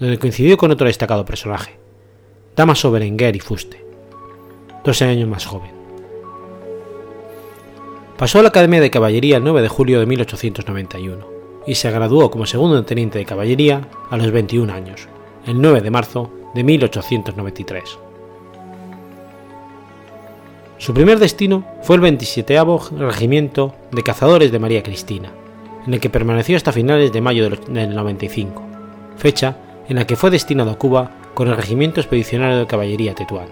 donde coincidió con otro destacado personaje, Damaso Berenguer y Fuste, 12 años más joven. Pasó a la Academia de Caballería el 9 de julio de 1891 y se graduó como segundo teniente de caballería a los 21 años, el 9 de marzo de 1893. Su primer destino fue el 27 Regimiento de Cazadores de María Cristina, en el que permaneció hasta finales de mayo del 95, fecha en la que fue destinado a Cuba con el Regimiento Expedicionario de Caballería Tetuán.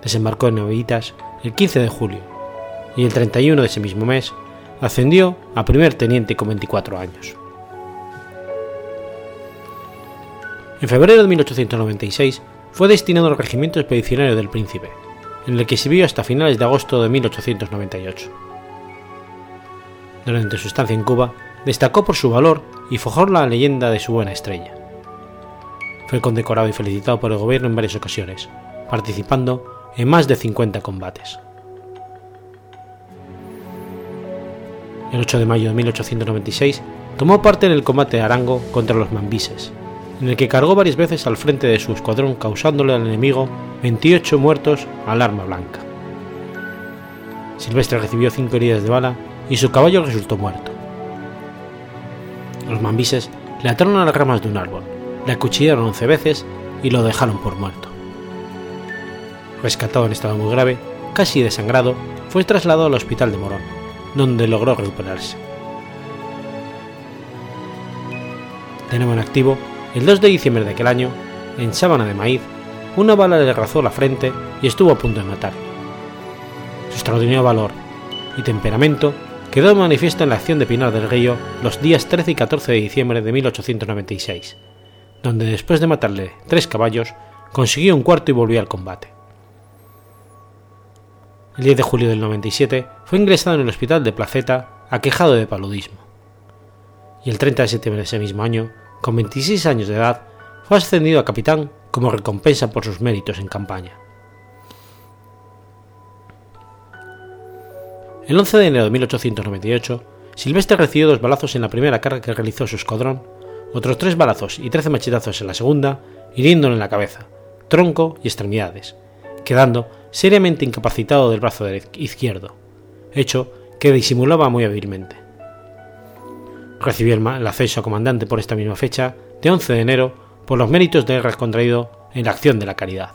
Desembarcó en Novelitas el 15 de julio y el 31 de ese mismo mes ascendió a primer teniente con 24 años. En febrero de 1896 fue destinado al Regimiento Expedicionario del Príncipe, en el que sirvió hasta finales de agosto de 1898. Durante su estancia en Cuba, destacó por su valor y forjó la leyenda de su buena estrella. Fue condecorado y felicitado por el gobierno en varias ocasiones, participando en más de 50 combates. El 8 de mayo de 1896 tomó parte en el combate de Arango contra los mambises, en el que cargó varias veces al frente de su escuadrón causándole al enemigo 28 muertos al arma blanca. Silvestre recibió 5 heridas de bala y su caballo resultó muerto. Los mambises le ataron a las ramas de un árbol, le acuchillaron 11 veces y lo dejaron por muerto. Rescatado en estado muy grave, casi desangrado, fue trasladado al hospital de Morón, donde logró recuperarse. Nuevo en activo, el 2 de diciembre de aquel año, en Sábana de Maíz, una bala le razó la frente y estuvo a punto de matar. Su extraordinario valor y temperamento quedó manifiesto en la acción de Pinar del Río los días 13 y 14 de diciembre de 1896, donde después de matarle tres caballos, consiguió un cuarto y volvió al combate. El 10 de julio del 97 fue ingresado en el hospital de Placeta aquejado de paludismo. Y el 30 de septiembre de ese mismo año, con 26 años de edad, fue ascendido a capitán como recompensa por sus méritos en campaña. El 11 de enero de 1898, Silvestre recibió dos balazos en la primera carga que realizó su escuadrón, otros tres balazos y trece machetazos en la segunda, hiriéndole en la cabeza, tronco y extremidades, quedando seriamente incapacitado del brazo izquierdo, hecho que disimulaba muy hábilmente. Recibió el acceso a comandante por esta misma fecha, de 11 de enero, por los méritos de guerra contraído en la acción de la caridad.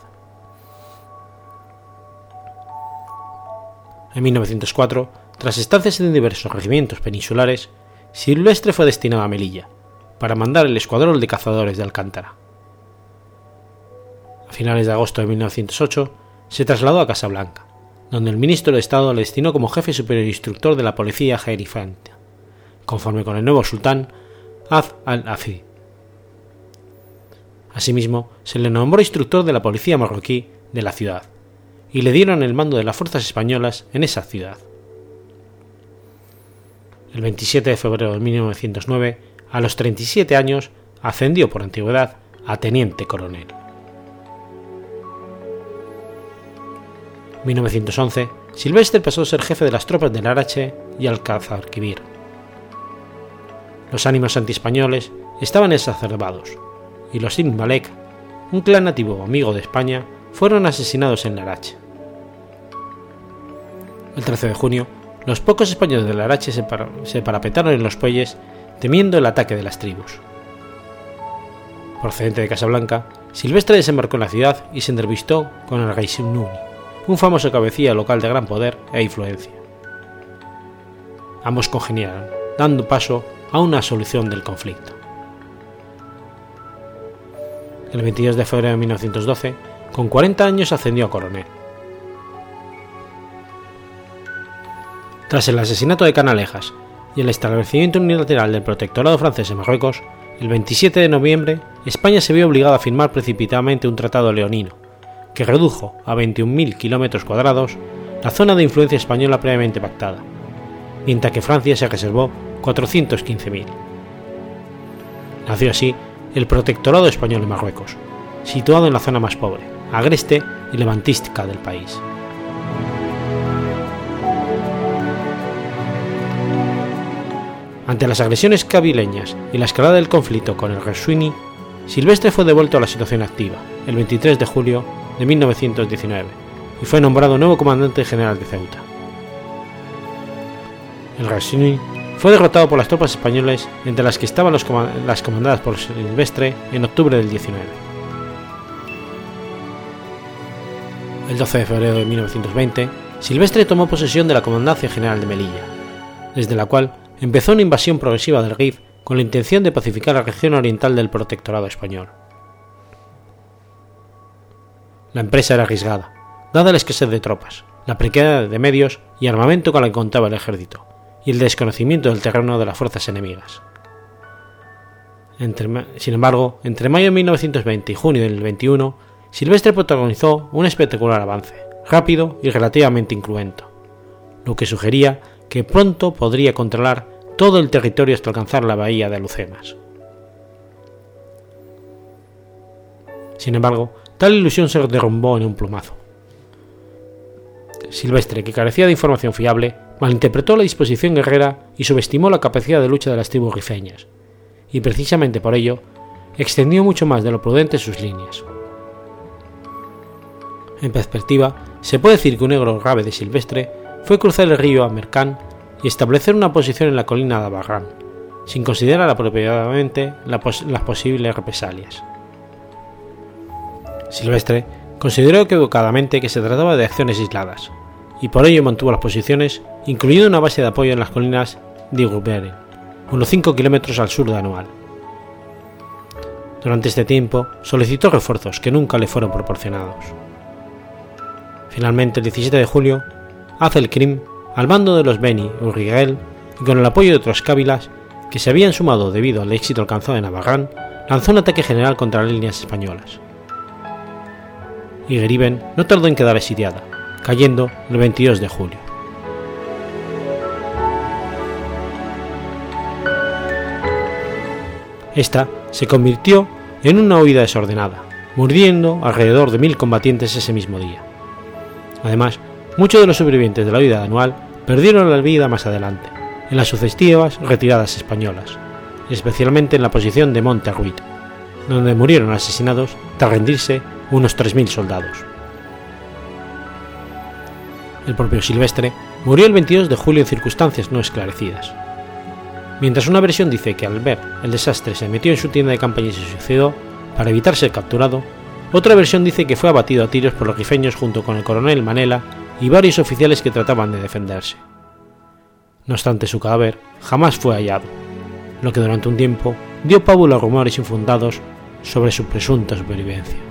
En 1904, tras estancias en diversos regimientos peninsulares, Silvestre fue destinado a Melilla, para mandar el escuadrón de cazadores de Alcántara. A finales de agosto de 1908, se trasladó a Casablanca, donde el ministro de Estado le destinó como jefe superior instructor de la policía jerifante, conforme con el nuevo sultán Az al-Afi. Asimismo, se le nombró instructor de la policía marroquí de la ciudad, y le dieron el mando de las fuerzas españolas en esa ciudad. El 27 de febrero de 1909, a los 37 años, ascendió por antigüedad a teniente coronel. 1911, Silvestre pasó a ser jefe de las tropas de Larache y Alcázarquivir. Los ánimos antiespañoles estaban exacerbados, y los Ibn Malek, un clan nativo amigo de España, fueron asesinados en Larache. El 13 de junio, los pocos españoles de Larache se parapetaron en los puelles temiendo el ataque de las tribus. Procedente de Casablanca, Silvestre desembarcó en la ciudad y se entrevistó con el rey Simnuni, un famoso cabecilla local de gran poder e influencia. Ambos congeniaron, dando paso a una solución del conflicto. El 22 de febrero de 1912, con 40 años ascendió a coronel. Tras el asesinato de Canalejas y el establecimiento unilateral del protectorado francés en Marruecos, el 27 de noviembre, España se vio obligada a firmar precipitadamente un tratado leonino, que redujo a 21.000 km cuadrados la zona de influencia española previamente pactada, mientras que Francia se reservó 415.000. Nació así el Protectorado Español en Marruecos, situado en la zona más pobre, agreste y levantística del país. Ante las agresiones cabileñas y la escalada del conflicto con el Reswini, Silvestre fue devuelto a la situación activa el 23 de julio de 1919 y fue nombrado nuevo comandante general de Ceuta. El Reswini fue derrotado por las tropas españolas entre las que estaban las comandadas por Silvestre en octubre del 19. El 12 de febrero de 1920, Silvestre tomó posesión de la Comandancia General de Melilla, desde la cual empezó una invasión progresiva del Rif con la intención de pacificar la región oriental del protectorado español. La empresa era arriesgada, dada la escasez de tropas, la precariedad de medios y armamento con la que contaba el ejército, y el desconocimiento del terreno de las fuerzas enemigas. sin embargo, entre mayo de 1920 y junio del 21, Silvestre protagonizó un espectacular avance, rápido y relativamente incruento, lo que sugería que pronto podría controlar todo el territorio hasta alcanzar la bahía de Alucemas. Sin embargo, tal ilusión se derrumbó en un plumazo. Silvestre, que carecía de información fiable, malinterpretó la disposición guerrera y subestimó la capacidad de lucha de las tribus rifeñas, y precisamente por ello extendió mucho más de lo prudente sus líneas. En perspectiva, se puede decir que un negro grave de Silvestre fue cruzar el río Amercán y establecer una posición en la colina de Abarrán, sin considerar apropiadamente las posibles represalias. Silvestre consideró equivocadamente que se trataba de acciones aisladas, y por ello mantuvo las posiciones, incluyendo una base de apoyo en las colinas de Guberen, unos 5 kilómetros al sur de Anual. Durante este tiempo solicitó refuerzos que nunca le fueron proporcionados. Finalmente, el 17 de julio, hace el Krim al mando de los Beni Urriguel y con el apoyo de otros cávilas que se habían sumado debido al éxito alcanzado en Navarrán, lanzó un ataque general contra las líneas españolas. Y Geriben no tardó en quedar exiliada, cayendo el 22 de julio. Esta se convirtió en una huida desordenada, muriendo alrededor de mil combatientes ese mismo día. Además, muchos de los sobrevivientes de la huida anual perdieron la vida más adelante, en las sucesivas retiradas españolas, especialmente en la posición de Monte donde murieron asesinados tras rendirse unos 3.000 soldados. El propio Silvestre murió el 22 de julio en circunstancias no esclarecidas. Mientras una versión dice que al ver el desastre se metió en su tienda de campaña y se suicidó para evitar ser capturado, otra versión dice que fue abatido a tiros por los rifeños junto con el coronel Manela y varios oficiales que trataban de defenderse. No obstante, su cadáver jamás fue hallado, lo que durante un tiempo dio pábulo a rumores infundados sobre su presunta supervivencia.